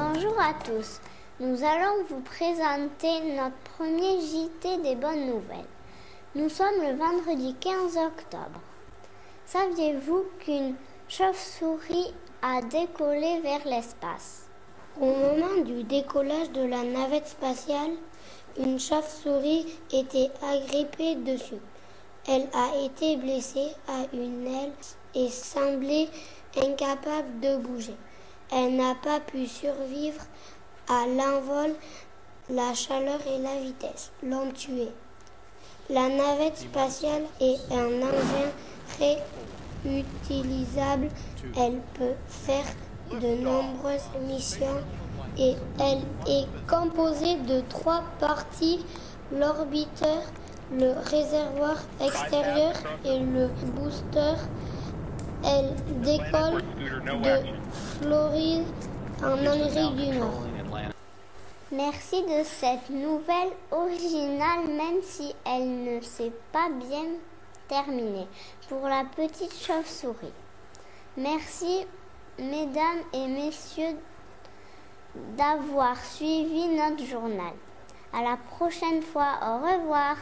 à tous. Nous allons vous présenter notre premier JT des bonnes nouvelles. Nous sommes le vendredi 15 octobre. Saviez-vous qu'une chauve-souris a décollé vers l'espace? Au moment du décollage de la navette spatiale, une chauve-souris était agrippée dessus. Elle a été blessée à une aile et semblait incapable de bouger. Elle n'a pas pu survivre à l'envol. La chaleur et la vitesse l'ont tuée. La navette spatiale est un engin réutilisable. Elle peut faire de nombreuses missions et elle est composée de trois parties, l'orbiteur, le réservoir extérieur et le booster. Elle décolle de Floride en Amérique du Nord. Merci de cette nouvelle originale, même si elle ne s'est pas bien terminée, pour la petite chauve-souris. Merci, mesdames et messieurs, d'avoir suivi notre journal. À la prochaine fois. Au revoir.